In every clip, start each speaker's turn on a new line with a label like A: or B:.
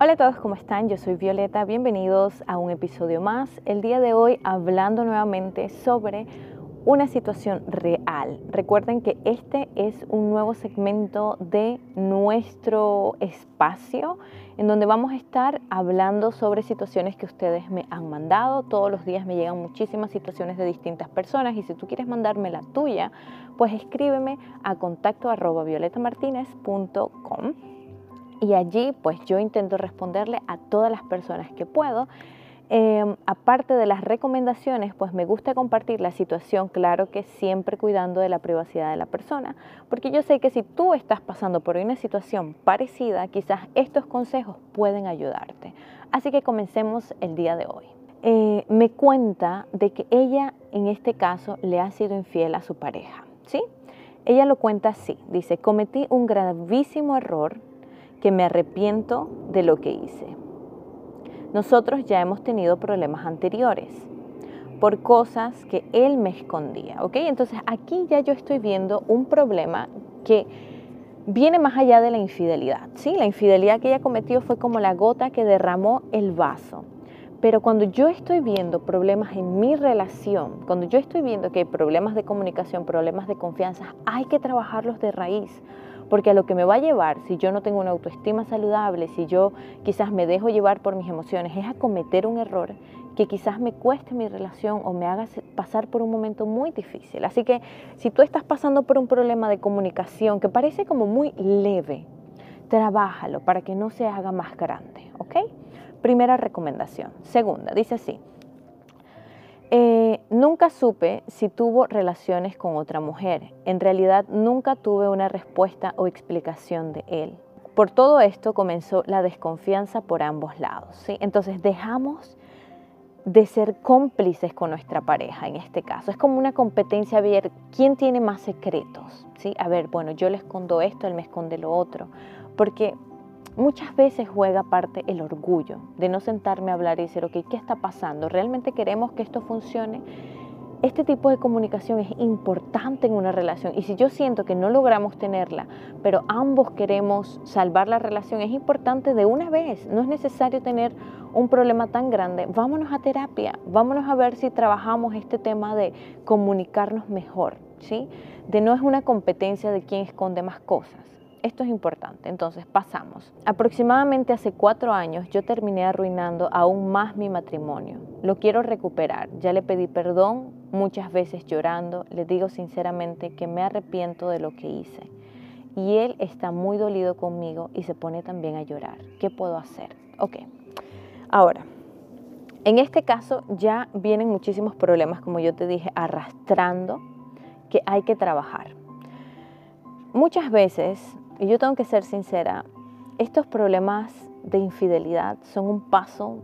A: Hola a todos, ¿cómo están? Yo soy Violeta, bienvenidos a un episodio más. El día de hoy hablando nuevamente sobre una situación real. Recuerden que este es un nuevo segmento de nuestro espacio en donde vamos a estar hablando sobre situaciones que ustedes me han mandado. Todos los días me llegan muchísimas situaciones de distintas personas y si tú quieres mandarme la tuya, pues escríbeme a contacto arroba violetamartinez.com y allí pues yo intento responderle a todas las personas que puedo. Em, aparte de las recomendaciones, pues me gusta compartir la situación, claro que siempre cuidando de la privacidad de la persona, porque yo sé que si tú estás pasando por una situación parecida, quizás estos consejos pueden ayudarte. Así que comencemos el día de hoy. Eh, me cuenta de que ella en este caso le ha sido infiel a su pareja, ¿sí? Ella lo cuenta así, dice, cometí un gravísimo error que me arrepiento de lo que hice. Nosotros ya hemos tenido problemas anteriores por cosas que él me escondía, ¿ok? Entonces aquí ya yo estoy viendo un problema que viene más allá de la infidelidad, ¿sí? La infidelidad que ella cometió fue como la gota que derramó el vaso. Pero cuando yo estoy viendo problemas en mi relación, cuando yo estoy viendo que hay problemas de comunicación, problemas de confianza, hay que trabajarlos de raíz. Porque a lo que me va a llevar, si yo no tengo una autoestima saludable, si yo quizás me dejo llevar por mis emociones, es a cometer un error que quizás me cueste mi relación o me haga pasar por un momento muy difícil. Así que si tú estás pasando por un problema de comunicación que parece como muy leve, trabájalo para que no se haga más grande, ¿ok? Primera recomendación. Segunda, dice así, eh, nunca supe si tuvo relaciones con otra mujer. En realidad nunca tuve una respuesta o explicación de él. Por todo esto comenzó la desconfianza por ambos lados. ¿sí? Entonces dejamos de ser cómplices con nuestra pareja en este caso. Es como una competencia a ver quién tiene más secretos. ¿sí? A ver, bueno, yo le escondo esto, él me esconde lo otro. Porque Muchas veces juega parte el orgullo de no sentarme a hablar y decir, ok, ¿qué está pasando? ¿Realmente queremos que esto funcione? Este tipo de comunicación es importante en una relación y si yo siento que no logramos tenerla, pero ambos queremos salvar la relación, es importante de una vez, no es necesario tener un problema tan grande, vámonos a terapia, vámonos a ver si trabajamos este tema de comunicarnos mejor, ¿sí? De no es una competencia de quién esconde más cosas. Esto es importante. Entonces, pasamos. Aproximadamente hace cuatro años yo terminé arruinando aún más mi matrimonio. Lo quiero recuperar. Ya le pedí perdón, muchas veces llorando. Le digo sinceramente que me arrepiento de lo que hice. Y él está muy dolido conmigo y se pone también a llorar. ¿Qué puedo hacer? Ok. Ahora, en este caso ya vienen muchísimos problemas, como yo te dije, arrastrando que hay que trabajar. Muchas veces y yo tengo que ser sincera, estos problemas de infidelidad son un paso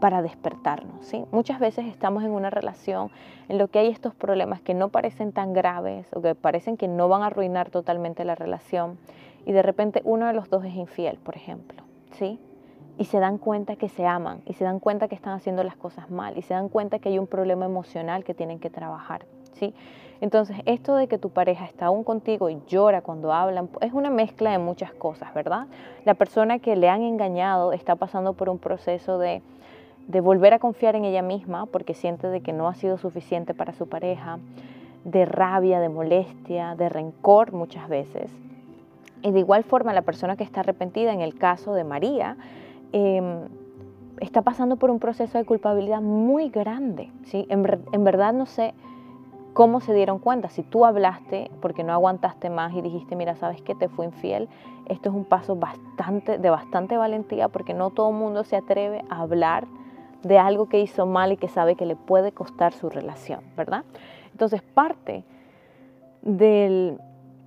A: para despertarnos. ¿sí? Muchas veces estamos en una relación en lo que hay estos problemas que no parecen tan graves o que parecen que no van a arruinar totalmente la relación y de repente uno de los dos es infiel, por ejemplo. ¿sí? Y se dan cuenta que se aman y se dan cuenta que están haciendo las cosas mal y se dan cuenta que hay un problema emocional que tienen que trabajar. ¿sí? Entonces, esto de que tu pareja está aún contigo y llora cuando hablan, es una mezcla de muchas cosas, ¿verdad? La persona que le han engañado está pasando por un proceso de, de volver a confiar en ella misma porque siente de que no ha sido suficiente para su pareja, de rabia, de molestia, de rencor muchas veces. Y de igual forma, la persona que está arrepentida, en el caso de María, em, está pasando por un proceso de culpabilidad muy grande. ¿sí? En, verdad no sé ¿Cómo se dieron cuenta? Si tú hablaste porque no aguantaste más y dijiste, mira, sabes que te fue infiel, esto es un paso bastante, de bastante valentía porque no todo el mundo se atreve a hablar de algo que hizo mal y que sabe que le puede costar su relación, ¿verdad? Entonces, parte de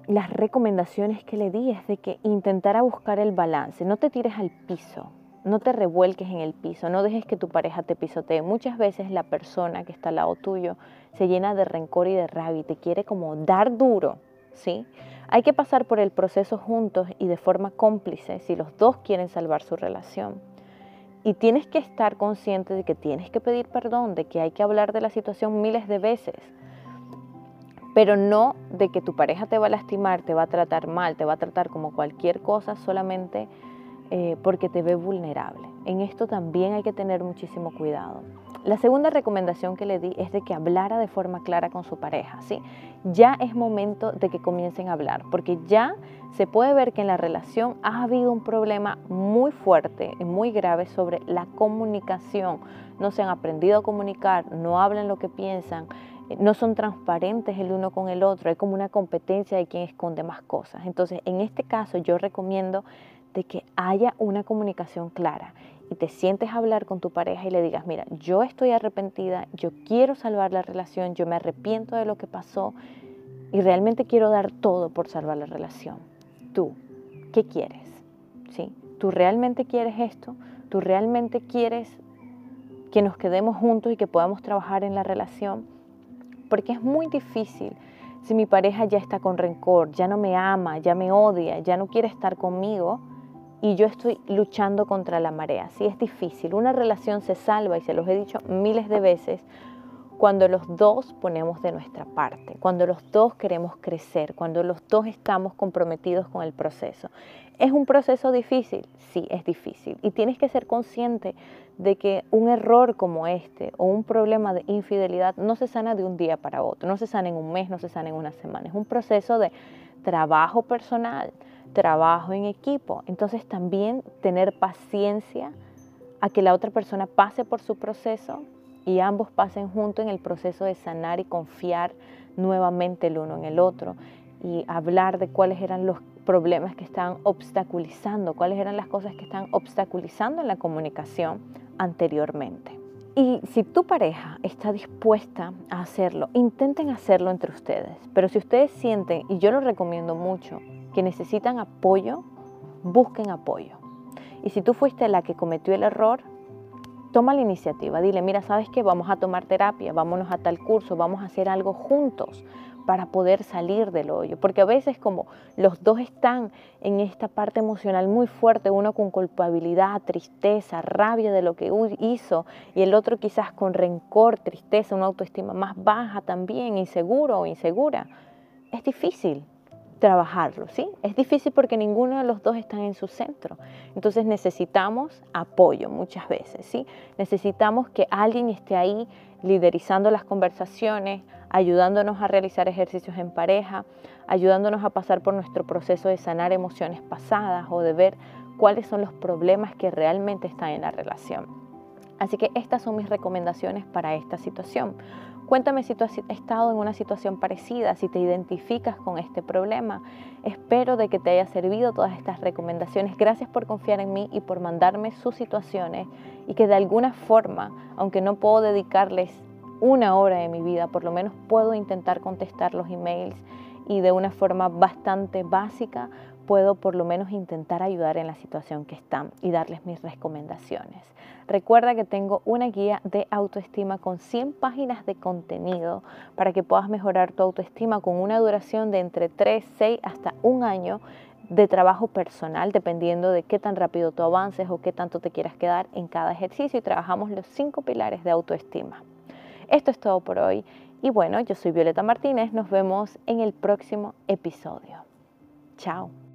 A: las recomendaciones que le di es de que intentara buscar el balance, no te tires al piso, no te revuelques en el piso, no dejes que tu pareja te pisotee. Muchas veces la persona que está al lado tuyo se llena de rencor y de rabia y te quiere como dar duro, ¿sí? Hay que pasar por el proceso juntos y de forma cómplice si los dos quieren salvar su relación. Y tienes que estar consciente de que tienes que pedir perdón, de que hay que hablar de la situación miles de veces, pero no de que tu pareja te va a lastimar, te va a tratar mal, te va a tratar como cualquier cosa solamente eh, porque te ve vulnerable. En esto también hay que tener muchísimo cuidado. La segunda recomendación que le di es de que hablara de forma clara con su pareja, ¿sí? Ya es momento de que comiencen a hablar, porque ya se puede ver que en la relación ha habido un problema muy fuerte y muy grave sobre la comunicación. No se han aprendido a comunicar, no hablan lo que piensan, no son transparentes el uno con el otro, hay como una competencia de quien esconde más cosas. Entonces, en este caso yo recomiendo de que haya una comunicación clara y te sientes a hablar con tu pareja y le digas, mira, yo estoy arrepentida, yo quiero salvar la relación, yo me arrepiento de lo que pasó y realmente quiero dar todo por salvar la relación. Tú, ¿qué quieres? ¿Sí? ¿Tú realmente quieres esto? ¿Tú realmente quieres que nos quedemos juntos y que podamos trabajar en la relación? Porque es muy difícil si mi pareja ya está con rencor, ya no me ama, ya me odia, ya no quiere estar conmigo y yo estoy luchando contra la marea. Sí es difícil. Una relación se salva, y se los he dicho miles de veces, cuando los dos ponemos de nuestra parte, cuando los dos queremos crecer, cuando los dos estamos comprometidos con el proceso. ¿Es un proceso difícil? Sí, es difícil. Y tienes que ser consciente de que un error como este o un problema de infidelidad no se sana de un día para otro, no se sana en un mes, no se sana en una semana. Es un proceso de trabajo personal, trabajo en equipo. Entonces también tener paciencia a que la otra persona pase por su proceso y ambos pasen juntos en el proceso de sanar y confiar nuevamente el uno en el otro y hablar de cuáles eran los problemas que están obstaculizando, cuáles eran las cosas que están obstaculizando en la comunicación anteriormente. Y si tu pareja está dispuesta a hacerlo, intenten hacerlo entre ustedes. Pero si ustedes sienten, y yo lo recomiendo mucho, que necesitan apoyo, busquen apoyo. Y si tú fuiste la que cometió el error, toma la iniciativa. Dile, mira, ¿sabes qué? Vamos a tomar terapia, vámonos a tal curso, vamos a hacer algo juntos para poder salir del hoyo. Porque a veces como los dos están en esta parte emocional muy fuerte, uno con culpabilidad, tristeza, rabia de lo que hizo y el otro quizás con rencor, tristeza, una autoestima más baja también, inseguro o insegura, es difícil trabajarlo, ¿sí? Es difícil porque ninguno de los dos están en su centro. Entonces necesitamos apoyo muchas veces, ¿sí? Necesitamos que alguien esté ahí liderizando las conversaciones, ayudándonos a realizar ejercicios en pareja, ayudándonos a pasar por nuestro proceso de sanar emociones pasadas o de ver cuáles son los problemas que realmente están en la relación. Así que estas son mis recomendaciones para esta situación. Cuéntame si tú has estado en una situación parecida, si te identificas con este problema. Espero de que te haya servido todas estas recomendaciones. Gracias por confiar en mí y por mandarme sus situaciones y que de alguna forma, aunque no puedo dedicarles una hora de mi vida, por lo menos puedo intentar contestar los emails y de una forma bastante básica puedo por lo menos intentar ayudar en la situación que están y darles mis recomendaciones. Recuerda que tengo una guía de autoestima con 100 páginas de contenido para que puedas mejorar tu autoestima con una duración de entre 3, 6 hasta un año de trabajo personal, dependiendo de qué tan rápido tú avances o qué tanto te quieras quedar en cada ejercicio y trabajamos los cinco pilares de autoestima. Esto es todo por hoy y bueno, yo soy Violeta Martínez, nos vemos en el próximo episodio. Chao.